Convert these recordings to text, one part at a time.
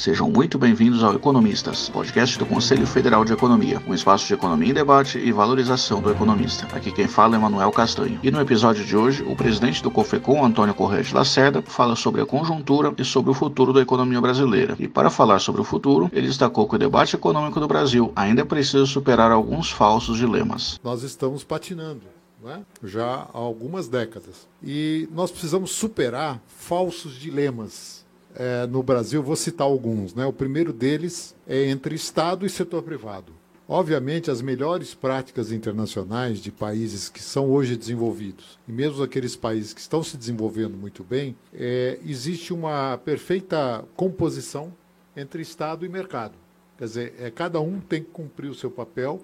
Sejam muito bem-vindos ao Economistas, podcast do Conselho Federal de Economia, um espaço de economia em debate e valorização do economista. Aqui quem fala é Manuel Castanho. E no episódio de hoje, o presidente do COFECOM, Antônio Correia de Lacerda, fala sobre a conjuntura e sobre o futuro da economia brasileira. E para falar sobre o futuro, ele destacou que o debate econômico do Brasil ainda precisa superar alguns falsos dilemas. Nós estamos patinando. É? já há algumas décadas. E nós precisamos superar falsos dilemas é, no Brasil, vou citar alguns. Né? O primeiro deles é entre Estado e setor privado. Obviamente, as melhores práticas internacionais de países que são hoje desenvolvidos, e mesmo aqueles países que estão se desenvolvendo muito bem, é, existe uma perfeita composição entre Estado e mercado. Quer dizer, é, cada um tem que cumprir o seu papel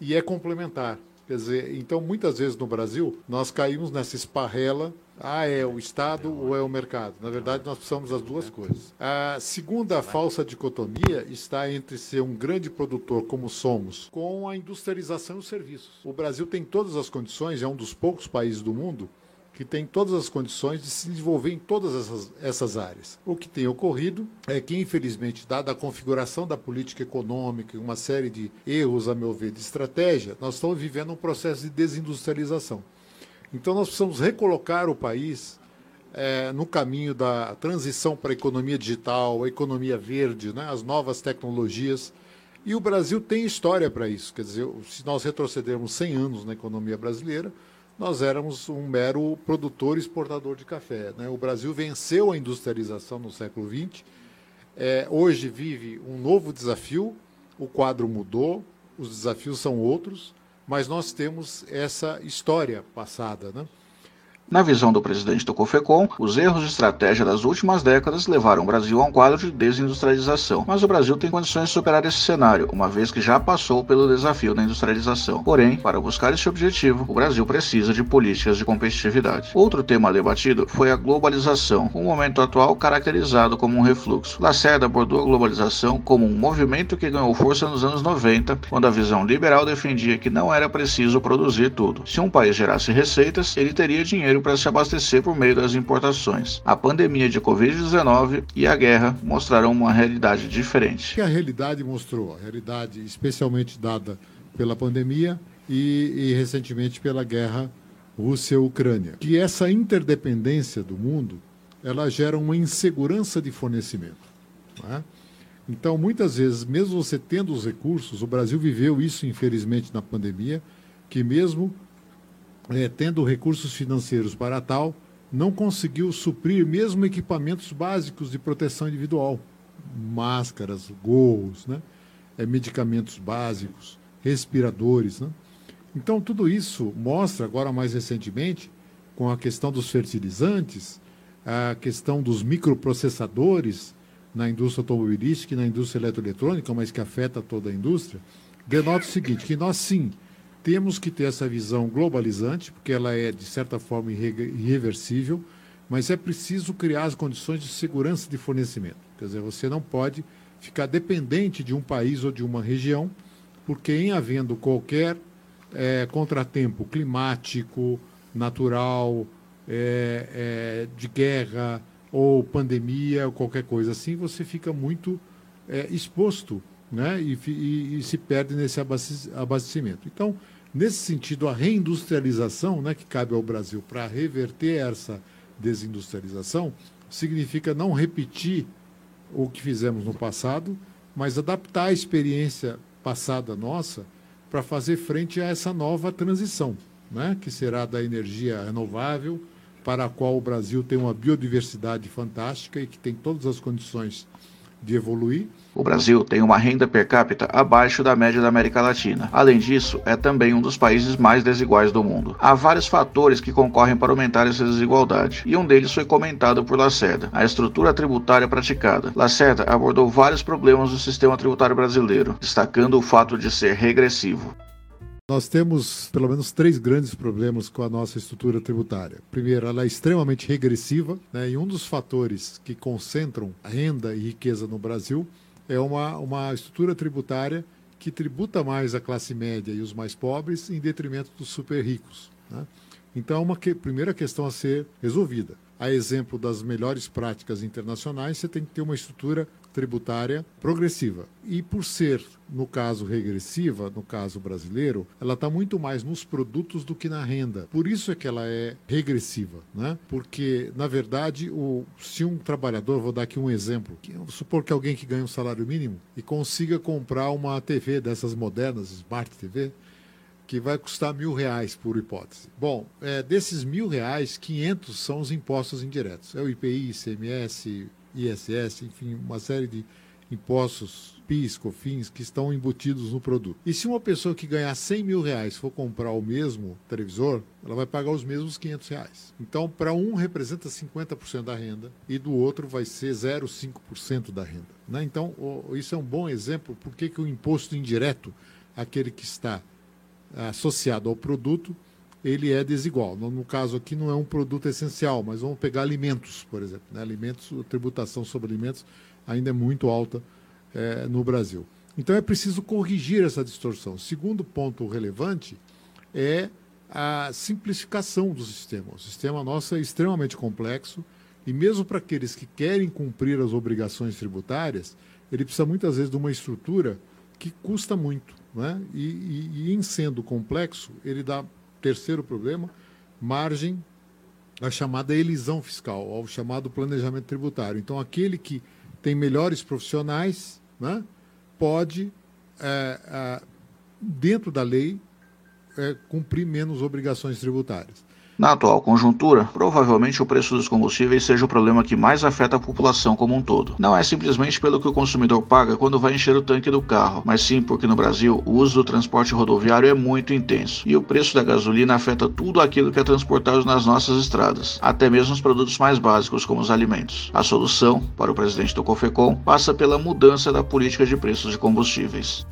e é complementar. Quer dizer, então muitas vezes no Brasil nós caímos nessa esparrela ah, é o Estado ou é o mercado? Na verdade, nós precisamos das duas coisas. A segunda falsa dicotomia está entre ser um grande produtor, como somos, com a industrialização e os serviços. O Brasil tem todas as condições, é um dos poucos países do mundo que tem todas as condições de se desenvolver em todas essas, essas áreas. O que tem ocorrido é que, infelizmente, dada a configuração da política econômica e uma série de erros, a meu ver, de estratégia, nós estamos vivendo um processo de desindustrialização. Então nós precisamos recolocar o país é, no caminho da transição para a economia digital, a economia verde, né, as novas tecnologias. E o Brasil tem história para isso. Quer dizer, se nós retrocedermos 100 anos na economia brasileira, nós éramos um mero produtor e exportador de café. Né? O Brasil venceu a industrialização no século XX. É, hoje vive um novo desafio, o quadro mudou, os desafios são outros mas nós temos essa história passada, né? Na visão do presidente do COFECOM, os erros de estratégia das últimas décadas levaram o Brasil a um quadro de desindustrialização. Mas o Brasil tem condições de superar esse cenário, uma vez que já passou pelo desafio da industrialização. Porém, para buscar esse objetivo, o Brasil precisa de políticas de competitividade. Outro tema debatido foi a globalização, um momento atual caracterizado como um refluxo. Lacerda abordou a globalização como um movimento que ganhou força nos anos 90, quando a visão liberal defendia que não era preciso produzir tudo. Se um país gerasse receitas, ele teria dinheiro para se abastecer por meio das importações. A pandemia de Covid-19 e a guerra mostraram uma realidade diferente. que a realidade mostrou? A realidade especialmente dada pela pandemia e, e recentemente pela guerra Rússia-Ucrânia. Que essa interdependência do mundo ela gera uma insegurança de fornecimento. É? Então, muitas vezes, mesmo você tendo os recursos, o Brasil viveu isso, infelizmente, na pandemia, que mesmo é, tendo recursos financeiros para tal, não conseguiu suprir mesmo equipamentos básicos de proteção individual, máscaras, gorros, né? é, medicamentos básicos, respiradores. Né? Então, tudo isso mostra, agora mais recentemente, com a questão dos fertilizantes, a questão dos microprocessadores na indústria automobilística e na indústria eletroeletrônica, mas que afeta toda a indústria, denota o seguinte, que nós sim temos que ter essa visão globalizante, porque ela é, de certa forma, irreversível, mas é preciso criar as condições de segurança de fornecimento. Quer dizer, você não pode ficar dependente de um país ou de uma região, porque em havendo qualquer é, contratempo climático, natural, é, é, de guerra ou pandemia ou qualquer coisa assim, você fica muito é, exposto né? E, e, e, se perde nesse abastecimento. Então, nesse sentido, a reindustrialização né, que cabe ao Brasil para reverter essa desindustrialização significa não repetir o que fizemos no passado, mas adaptar a experiência passada nossa para fazer frente a essa nova transição, né, que será da energia renovável, para a qual o Brasil tem uma biodiversidade fantástica e que tem todas as condições de evoluir. O Brasil tem uma renda per capita abaixo da média da América Latina. Além disso, é também um dos países mais desiguais do mundo. Há vários fatores que concorrem para aumentar essa desigualdade, e um deles foi comentado por Lacerda, a estrutura tributária praticada. Lacerda abordou vários problemas do sistema tributário brasileiro, destacando o fato de ser regressivo. Nós temos pelo menos três grandes problemas com a nossa estrutura tributária. Primeiro, ela é extremamente regressiva, né, e um dos fatores que concentram renda e riqueza no Brasil é uma, uma estrutura tributária que tributa mais a classe média e os mais pobres em detrimento dos super ricos. Né? Então, é uma que, primeira questão a ser resolvida. A exemplo das melhores práticas internacionais, você tem que ter uma estrutura tributária progressiva. E por ser, no caso, regressiva, no caso brasileiro, ela está muito mais nos produtos do que na renda. Por isso é que ela é regressiva, né? Porque, na verdade, o, se um trabalhador, vou dar aqui um exemplo, que, supor que alguém que ganha um salário mínimo e consiga comprar uma TV dessas modernas, Smart TV, que vai custar mil reais por hipótese. Bom, é, desses mil reais, 500 são os impostos indiretos. É o IPI, ICMS, ISS, enfim, uma série de impostos, PIS, COFINS, que estão embutidos no produto. E se uma pessoa que ganhar 100 mil reais for comprar o mesmo televisor, ela vai pagar os mesmos 500 reais. Então, para um representa 50% da renda e do outro vai ser 0,5% da renda. Né? Então, isso é um bom exemplo porque que o imposto indireto, aquele que está associado ao produto, ele é desigual. No, no, caso aqui não é um produto essencial, mas vamos pegar alimentos, por exemplo. Né? Alimentos, a tributação sobre alimentos ainda é muito alta é, no Brasil. Então é preciso corrigir essa distorção. Segundo ponto relevante é a simplificação do sistema. O sistema nosso é extremamente complexo e mesmo para aqueles que querem cumprir as obrigações tributárias, ele precisa muitas vezes de uma estrutura que custa muito. Né? E, e, e em sendo complexo, ele dá, terceiro problema, margem à chamada elisão fiscal, ao chamado planejamento tributário. Então, aquele que tem melhores profissionais né, pode, é, é, dentro da lei, é, cumprir menos obrigações tributárias. Na atual conjuntura, provavelmente o preço dos combustíveis seja o problema que mais afeta a população como um todo. Não é simplesmente pelo que o consumidor paga quando vai encher o tanque do carro, mas sim porque no Brasil o uso do transporte rodoviário é muito intenso e o preço da gasolina afeta tudo aquilo que é transportado nas nossas estradas, até mesmo os produtos mais básicos como os alimentos. A solução, para o presidente do COFECOM, passa pela mudança da política de preços de combustíveis.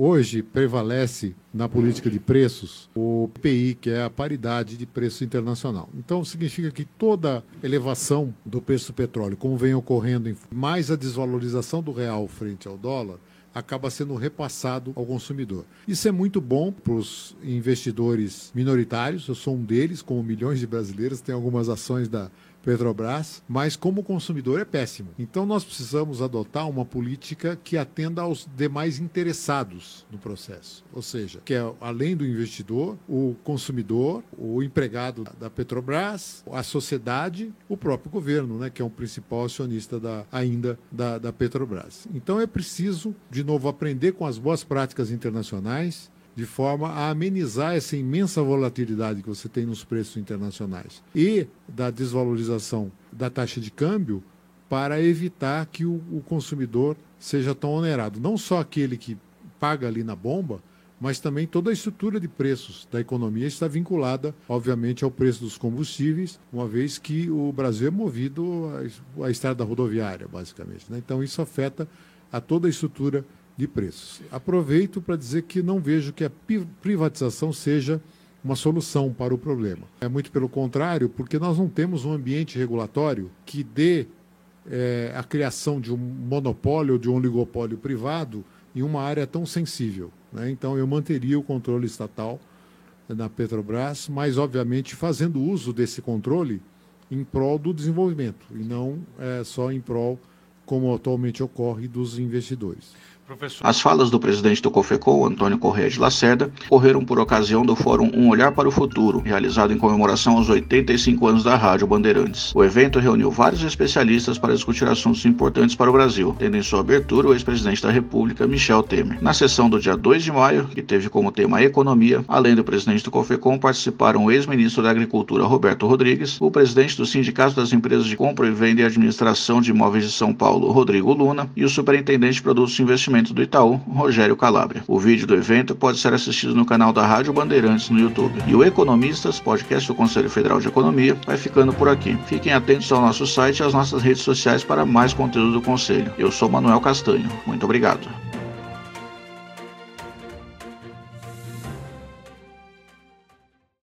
Hoje prevalece na política de preços o PI, que é a paridade de preço internacional. Então significa que toda elevação do preço do petróleo, como vem ocorrendo, mais a desvalorização do real frente ao dólar, acaba sendo repassado ao consumidor. Isso é muito bom para os investidores minoritários, eu sou um deles, como milhões de brasileiros, tem algumas ações da Petrobras, mas como consumidor é péssimo. Então nós precisamos adotar uma política que atenda aos demais interessados no processo, ou seja, que é além do investidor, o consumidor, o empregado da Petrobras, a sociedade, o próprio governo, né, que é o principal acionista da, ainda da, da Petrobras. Então é preciso, de novo, aprender com as boas práticas internacionais de forma a amenizar essa imensa volatilidade que você tem nos preços internacionais e da desvalorização da taxa de câmbio para evitar que o, o consumidor seja tão onerado. Não só aquele que paga ali na bomba, mas também toda a estrutura de preços da economia está vinculada, obviamente, ao preço dos combustíveis, uma vez que o Brasil é movido à, estrada rodoviária, basicamente. Né? Então, isso afeta a toda a estrutura de preços. Aproveito para dizer que não vejo que a privatização seja uma solução para o problema. É muito pelo contrário, porque nós não temos um ambiente regulatório que dê é, a criação de um monopólio ou de um oligopólio privado em uma área tão sensível. Né? Então, eu manteria o controle estatal na Petrobras, mas, obviamente, fazendo uso desse controle em prol do desenvolvimento e não é, só em prol, como atualmente ocorre, dos investidores. Professor. As falas do presidente do COFECOL, Antônio Correia de Lacerda, ocorreram por ocasião do Fórum Um Olhar para o Futuro, realizado em comemoração aos 85 anos da Rádio Bandeirantes. O evento reuniu vários especialistas para discutir assuntos importantes para o Brasil, tendo em sua abertura o ex-presidente da República, Michel Temer. Na sessão do dia 2 de maio, que teve como tema economia, além do presidente do COFECOM, participaram o ex-ministro da Agricultura, Roberto Rodrigues, o presidente do Sindicato das Empresas de Compra e Venda e Administração de Imóveis de São Paulo, Rodrigo Luna, e o superintendente de Produtos e Investimentos do Itaú, Rogério Calabria. O vídeo do evento pode ser assistido no canal da Rádio Bandeirantes no YouTube. E o Economistas, podcast do Conselho Federal de Economia, vai ficando por aqui. Fiquem atentos ao nosso site e às nossas redes sociais para mais conteúdo do Conselho. Eu sou Manuel Castanho. Muito obrigado.